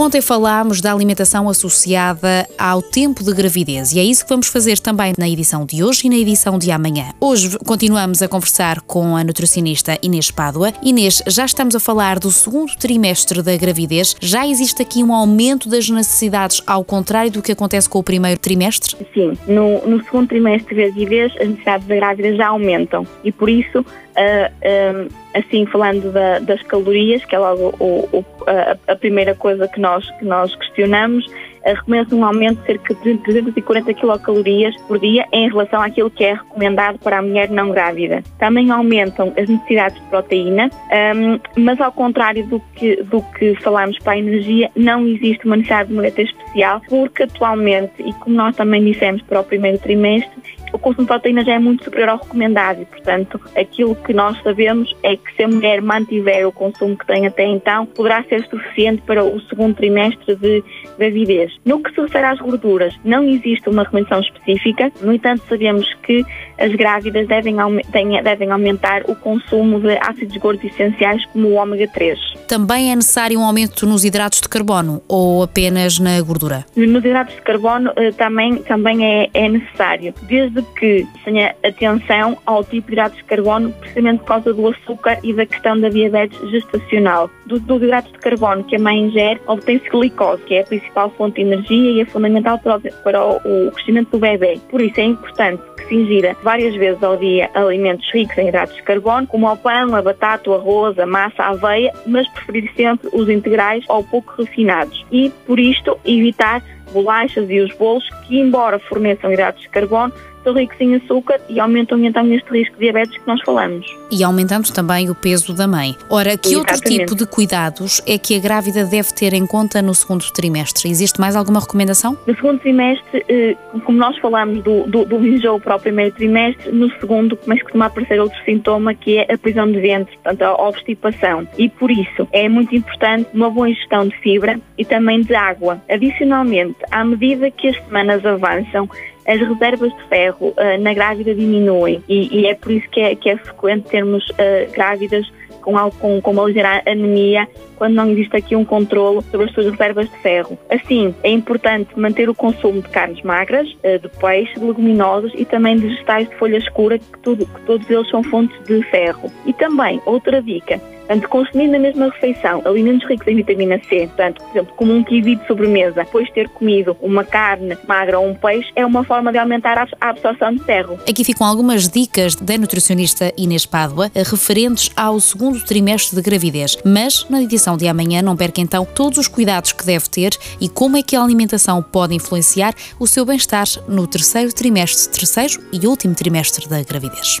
Ontem falámos da alimentação associada ao tempo de gravidez e é isso que vamos fazer também na edição de hoje e na edição de amanhã. Hoje continuamos a conversar com a nutricionista Inês Pádua. Inês, já estamos a falar do segundo trimestre da gravidez. Já existe aqui um aumento das necessidades ao contrário do que acontece com o primeiro trimestre? Sim, no, no segundo trimestre da gravidez as necessidades da grávida já aumentam e por isso Uh, assim, falando da, das calorias, que é logo o, o, a, a, primeira coisa que nós, que nós questionamos, uh, recomenda um aumento de cerca de 340 quilocalorias por dia em relação àquilo que é recomendado para a mulher não grávida. Também aumentam as necessidades de proteína, um, mas ao contrário do que, do que falámos para a energia, não existe uma necessidade de dieta especial, porque atualmente, e como nós também dissemos para o primeiro trimestre, o consumo de proteína já é muito superior ao recomendado e, portanto, aquilo que nós sabemos é que se a mulher mantiver o consumo que tem até então, poderá ser suficiente para o segundo trimestre de gravidez. No que se refere às gorduras, não existe uma recomendação específica, no entanto, sabemos que as grávidas devem, devem aumentar o consumo de ácidos gordos essenciais como o ômega 3. Também é necessário um aumento nos hidratos de carbono ou apenas na gordura? Nos hidratos de carbono eh, também, também é, é necessário, desde que tenha atenção ao tipo de hidratos de carbono, precisamente por causa do açúcar e da questão da diabetes gestacional. Dos, dos hidratos de carbono que a mãe ingere, obtém-se glicose, que é a principal fonte energia e é fundamental para para o crescimento do bebê. Por isso é importante que se ingira várias vezes ao dia alimentos ricos em hidratos de carbono, como o pão, a batata, o arroz, a massa, a aveia, mas preferir sempre os integrais ou pouco refinados. E, por isto, evitar bolachas e os bolos que, embora forneçam hidratos de carbono, são ricos em açúcar e aumentam então este risco de diabetes que nós falamos. E aumentando também o peso da mãe. Ora, que Exatamente. outro tipo de cuidados é que a grávida deve ter em conta no segundo trimestre? Existe mais alguma recomendação? No segundo trimestre, eh, como nós falamos do, do, do enjoo para o primeiro trimestre, no segundo começa a aparecer outro sintoma que é a prisão de ventre, portanto a obstipação. E por isso é muito importante uma boa ingestão de fibra e também de água. Adicionalmente, à medida que as semanas avançam, as reservas de ferro uh, na grávida diminuem e, e, é por isso que é, que é frequente termos uh, grávidas com, com, com uma ligeira anemia quando não existe aqui um controle sobre as suas reservas de ferro. Assim, é importante manter o consumo de carnes magras, eh, de peixe, de leguminosas e também de vegetais de folha escura, que, tudo, que todos eles são fontes de ferro. E também, outra dica, Portanto, consumir na mesma refeição alimentos ricos em vitamina C, portanto, por exemplo, como um kiwi de sobremesa, depois de ter comido uma carne magra ou um peixe, é uma forma de aumentar a absorção de ferro. Aqui ficam algumas dicas da nutricionista Inês Pádua referentes ao segundo trimestre de gravidez, mas na edição de amanhã não perca então todos os cuidados que deve ter e como é que a alimentação pode influenciar o seu bem-estar no terceiro trimestre, terceiro e último trimestre da gravidez.